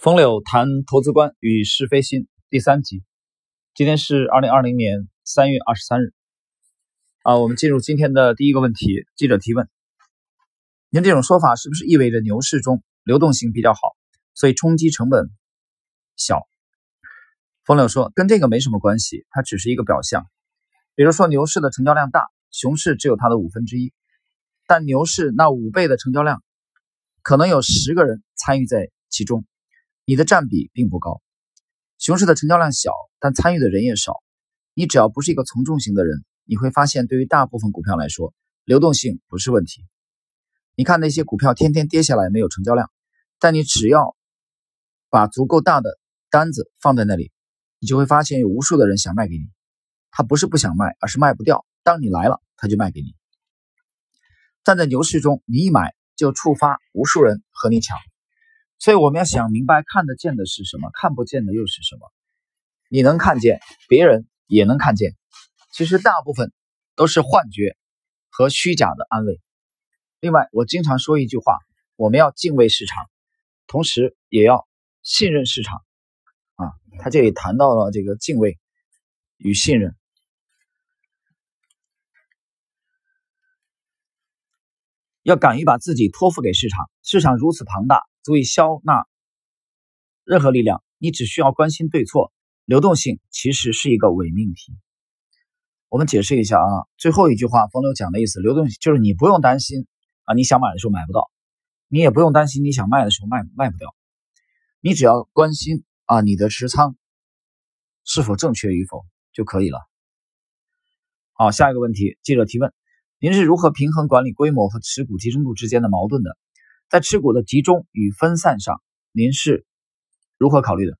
风柳谈投资观与是非心第三集，今天是二零二零年三月二十三日。啊，我们进入今天的第一个问题。记者提问：您这种说法是不是意味着牛市中流动性比较好，所以冲击成本小？风柳说：跟这个没什么关系，它只是一个表象。比如说牛市的成交量大，熊市只有它的五分之一，但牛市那五倍的成交量，可能有十个人参与在其中。你的占比并不高，熊市的成交量小，但参与的人也少。你只要不是一个从众型的人，你会发现，对于大部分股票来说，流动性不是问题。你看那些股票天天跌下来没有成交量，但你只要把足够大的单子放在那里，你就会发现有无数的人想卖给你。他不是不想卖，而是卖不掉。当你来了，他就卖给你。站在牛市中，你一买就触发无数人和你抢。所以我们要想明白，看得见的是什么，看不见的又是什么。你能看见，别人也能看见。其实大部分都是幻觉和虚假的安慰。另外，我经常说一句话：我们要敬畏市场，同时也要信任市场。啊，他这里谈到了这个敬畏与信任，要敢于把自己托付给市场。市场如此庞大。足以消纳任何力量，你只需要关心对错。流动性其实是一个伪命题。我们解释一下啊，最后一句话，冯柳讲的意思，流动性就是你不用担心啊，你想买的时候买不到，你也不用担心你想卖的时候卖卖不掉，你只要关心啊你的持仓是否正确与否就可以了。好，下一个问题，记者提问：您是如何平衡管理规模和持股集中度之间的矛盾的？在持股的集中与分散上，您是如何考虑的？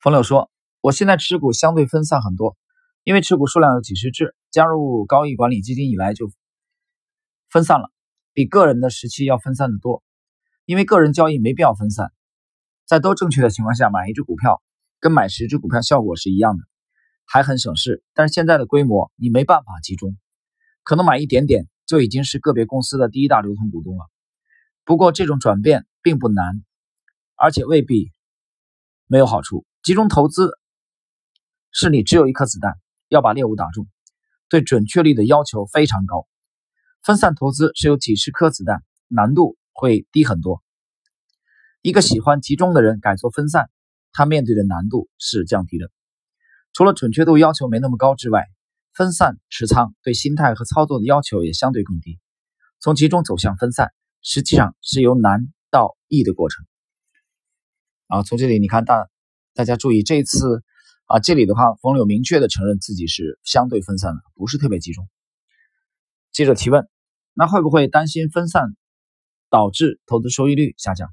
冯柳说：“我现在持股相对分散很多，因为持股数量有几十只，加入高毅管理基金以来就分散了，比个人的时期要分散的多。因为个人交易没必要分散，在都正确的情况下买一只股票，跟买十只股票效果是一样的，还很省事。但是现在的规模你没办法集中，可能买一点点。”就已经是个别公司的第一大流通股东了。不过这种转变并不难，而且未必没有好处。集中投资是你只有一颗子弹，要把猎物打中，对准确率的要求非常高。分散投资是有几十颗子弹，难度会低很多。一个喜欢集中的人改做分散，他面对的难度是降低的。除了准确度要求没那么高之外，分散持仓对心态和操作的要求也相对更低。从集中走向分散，实际上是由难到易的过程。啊，从这里你看大大家注意，这次啊，这里的话，冯柳明确的承认自己是相对分散的，不是特别集中。记者提问：那会不会担心分散导致投资收益率下降？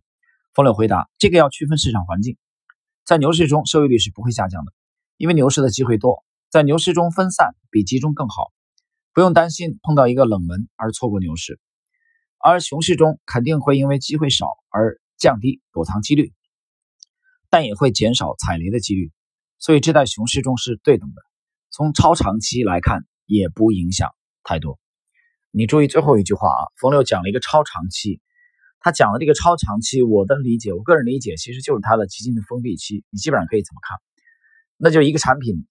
冯柳回答：这个要区分市场环境，在牛市中收益率是不会下降的，因为牛市的机会多。在牛市中分散比集中更好，不用担心碰到一个冷门而错过牛市；而熊市中肯定会因为机会少而降低躲藏几率，但也会减少踩雷的几率。所以这在熊市中是对等的。从超长期来看，也不影响太多。你注意最后一句话啊，冯六讲了一个超长期，他讲的这个超长期，我的理解，我个人理解其实就是他的基金的封闭期。你基本上可以这么看？那就一个产品。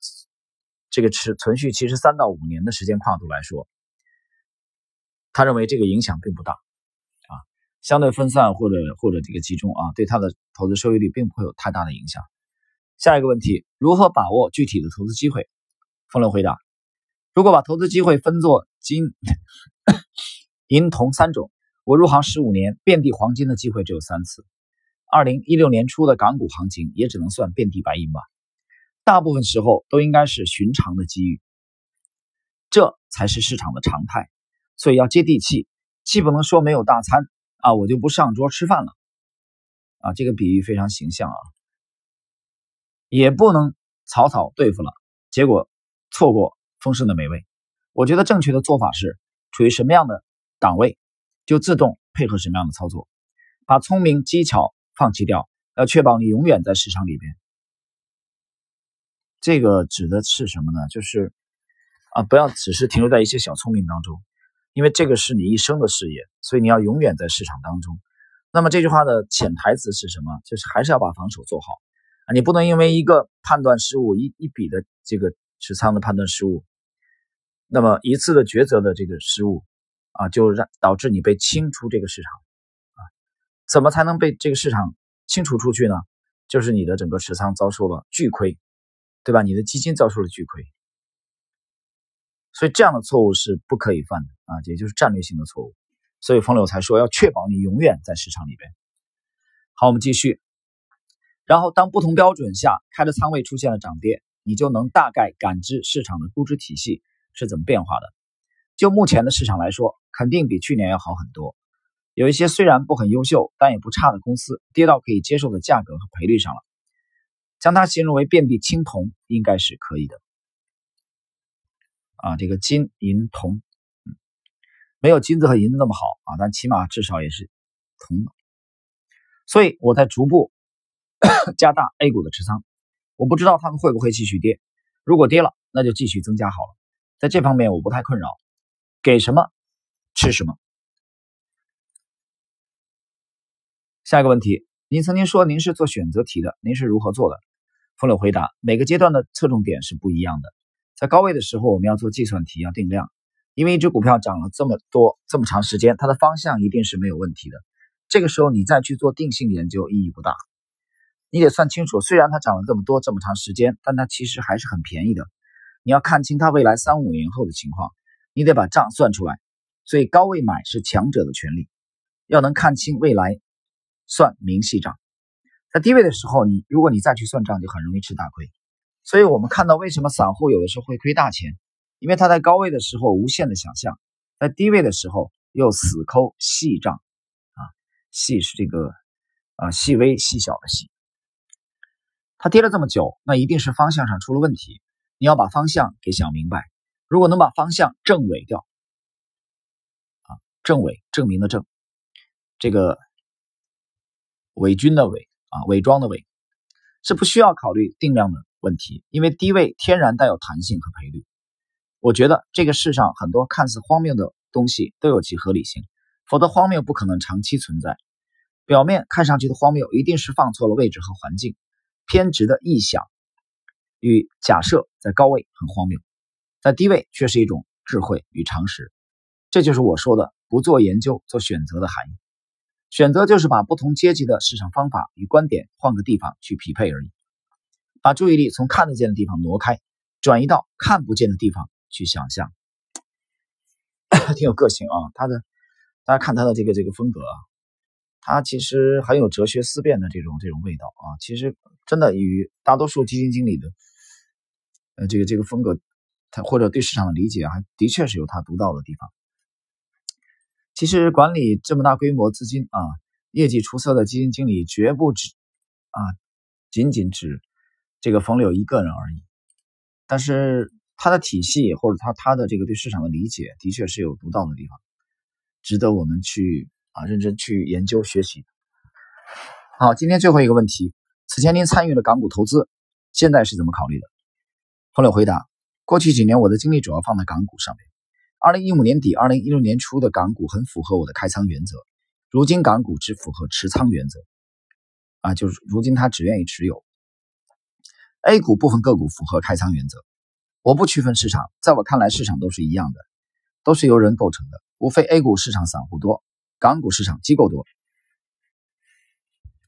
这个持存续其实三到五年的时间跨度来说，他认为这个影响并不大，啊，相对分散或者或者这个集中啊，对他的投资收益率并不会有太大的影响。下一个问题，如何把握具体的投资机会？风流回答：如果把投资机会分作金、银、铜三种，我入行十五年，遍地黄金的机会只有三次。二零一六年初的港股行情也只能算遍地白银吧。大部分时候都应该是寻常的机遇，这才是市场的常态，所以要接地气，既不能说没有大餐啊，我就不上桌吃饭了，啊，这个比喻非常形象啊，也不能草草对付了，结果错过丰盛的美味。我觉得正确的做法是，处于什么样的档位，就自动配合什么样的操作，把聪明技巧放弃掉，要确保你永远在市场里边。这个指的是什么呢？就是啊，不要只是停留在一些小聪明当中，因为这个是你一生的事业，所以你要永远在市场当中。那么这句话的潜台词是什么？就是还是要把防守做好啊！你不能因为一个判断失误，一一笔的这个持仓的判断失误，那么一次的抉择的这个失误啊，就让导致你被清出这个市场啊！怎么才能被这个市场清除出去呢？就是你的整个持仓遭受了巨亏，对吧？你的基金遭受了巨亏，所以这样的错误是不可以犯的啊！也就是战略性的错误。所以冯柳才说要确保你永远在市场里边。好，我们继续。然后当不同标准下开的仓位出现了涨跌，你就能大概感知市场的估值体系是怎么变化的。就目前的市场来说，肯定比去年要好很多。有一些虽然不很优秀，但也不差的公司，跌到可以接受的价格和赔率上了。将它形容为遍地青铜，应该是可以的。啊，这个金银铜。没有金子和银子那么好啊，但起码至少也是铜。所以我在逐步 加大 A 股的持仓。我不知道他们会不会继续跌，如果跌了，那就继续增加好了。在这方面我不太困扰，给什么吃什么。下一个问题，您曾经说您是做选择题的，您是如何做的？风柳回答：每个阶段的侧重点是不一样的。在高位的时候，我们要做计算题，要定量。因为一只股票涨了这么多这么长时间，它的方向一定是没有问题的。这个时候你再去做定性研究意义不大。你得算清楚，虽然它涨了这么多这么长时间，但它其实还是很便宜的。你要看清它未来三五年后的情况，你得把账算出来。所以高位买是强者的权利，要能看清未来，算明细账。在低位的时候，你如果你再去算账，就很容易吃大亏。所以我们看到为什么散户有的时候会亏大钱。因为他在高位的时候无限的想象，在低位的时候又死抠细账，啊，细是这个啊细微细小的细。它跌了这么久，那一定是方向上出了问题。你要把方向给想明白。如果能把方向正伪掉，啊，正伪证明的正，这个伪军的伪啊，伪装的伪，是不需要考虑定量的问题，因为低位天然带有弹性和赔率。我觉得这个世上很多看似荒谬的东西都有其合理性，否则荒谬不可能长期存在。表面看上去的荒谬，一定是放错了位置和环境，偏执的臆想与假设在高位很荒谬，在低位却是一种智慧与常识。这就是我说的不做研究做选择的含义。选择就是把不同阶级的市场方法与观点换个地方去匹配而已，把注意力从看得见的地方挪开，转移到看不见的地方。去想象，挺有个性啊！他的，大家看他的这个这个风格啊，他其实很有哲学思辨的这种这种味道啊。其实真的与大多数基金经理的，呃，这个这个风格，他或者对市场的理解，还的确是有他独到的地方。其实管理这么大规模资金啊，业绩出色的基金经理绝不止啊，仅仅指这个冯柳一个人而已。但是。他的体系或者他他的这个对市场的理解，的确是有独到的地方，值得我们去啊认真去研究学习。好，今天最后一个问题：此前您参与了港股投资，现在是怎么考虑的？冯柳回答：过去几年我的精力主要放在港股上面。二零一五年底、二零一六年初的港股很符合我的开仓原则，如今港股只符合持仓原则，啊，就是如今他只愿意持有。A 股部分个股符合开仓原则。我不区分市场，在我看来，市场都是一样的，都是由人构成的，无非 A 股市场散户多，港股市场机构多，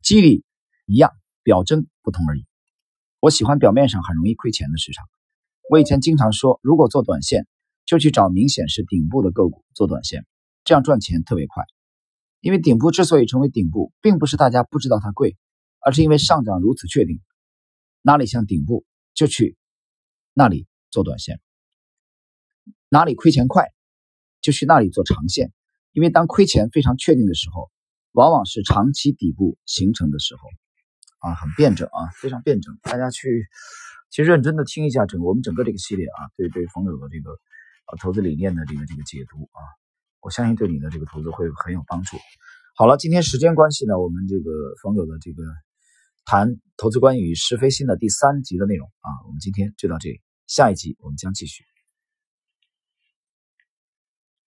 机理一样，表征不同而已。我喜欢表面上很容易亏钱的市场。我以前经常说，如果做短线，就去找明显是顶部的个股做短线，这样赚钱特别快。因为顶部之所以成为顶部，并不是大家不知道它贵，而是因为上涨如此确定，哪里像顶部就去那里。做短线，哪里亏钱快，就去那里做长线。因为当亏钱非常确定的时候，往往是长期底部形成的时候，啊，很辩证啊，非常辩证。大家去去认真的听一下整个我们整个这个系列啊，对对冯柳的这个投资理念的这个这个解读啊，我相信对你的这个投资会很有帮助。好了，今天时间关系呢，我们这个冯柳的这个谈投资观与是非心的第三集的内容啊，我们今天就到这里。下一集我们将继续。